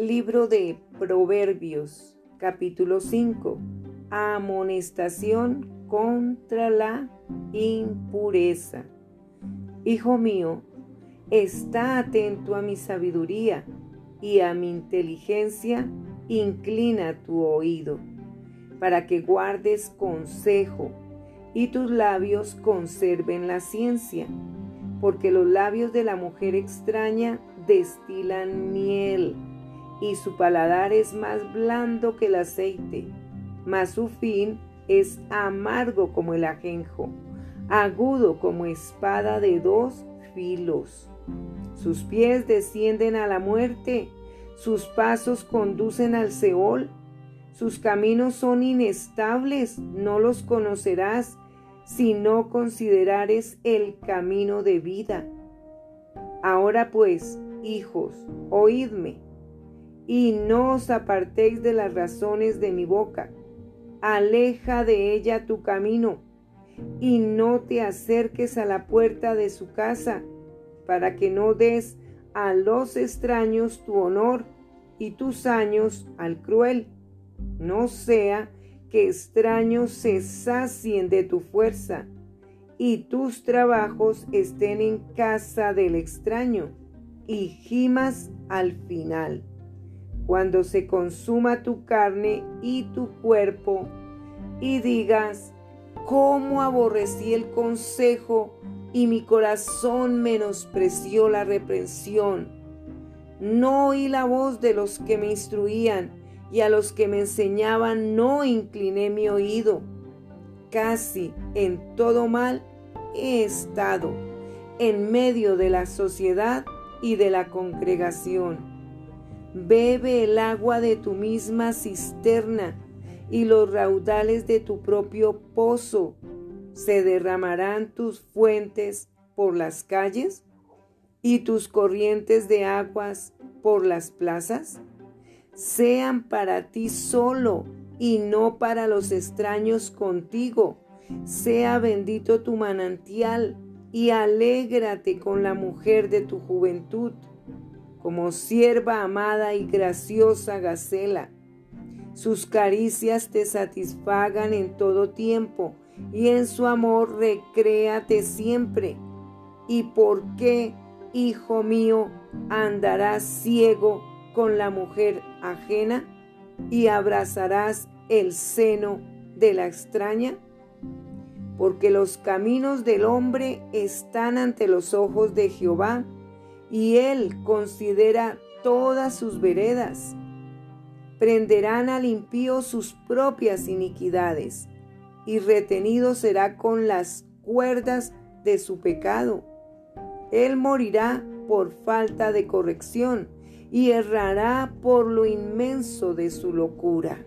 Libro de Proverbios, capítulo 5. Amonestación contra la impureza. Hijo mío, está atento a mi sabiduría y a mi inteligencia, inclina tu oído, para que guardes consejo y tus labios conserven la ciencia, porque los labios de la mujer extraña destilan miel y su paladar es más blando que el aceite, mas su fin es amargo como el ajenjo, agudo como espada de dos filos. Sus pies descienden a la muerte, sus pasos conducen al Seol, sus caminos son inestables, no los conocerás si no considerares el camino de vida. Ahora pues, hijos, oídme y no os apartéis de las razones de mi boca. Aleja de ella tu camino, y no te acerques a la puerta de su casa, para que no des a los extraños tu honor y tus años al cruel. No sea que extraños se sacien de tu fuerza, y tus trabajos estén en casa del extraño, y gimas al final cuando se consuma tu carne y tu cuerpo, y digas, cómo aborrecí el consejo y mi corazón menospreció la reprensión. No oí la voz de los que me instruían, y a los que me enseñaban no incliné mi oído. Casi en todo mal he estado, en medio de la sociedad y de la congregación Bebe el agua de tu misma cisterna y los raudales de tu propio pozo. ¿Se derramarán tus fuentes por las calles y tus corrientes de aguas por las plazas? Sean para ti solo y no para los extraños contigo. Sea bendito tu manantial y alégrate con la mujer de tu juventud como sierva amada y graciosa Gacela. Sus caricias te satisfagan en todo tiempo y en su amor recréate siempre. ¿Y por qué, hijo mío, andarás ciego con la mujer ajena y abrazarás el seno de la extraña? Porque los caminos del hombre están ante los ojos de Jehová y él considera todas sus veredas. Prenderán al impío sus propias iniquidades, y retenido será con las cuerdas de su pecado. Él morirá por falta de corrección y errará por lo inmenso de su locura.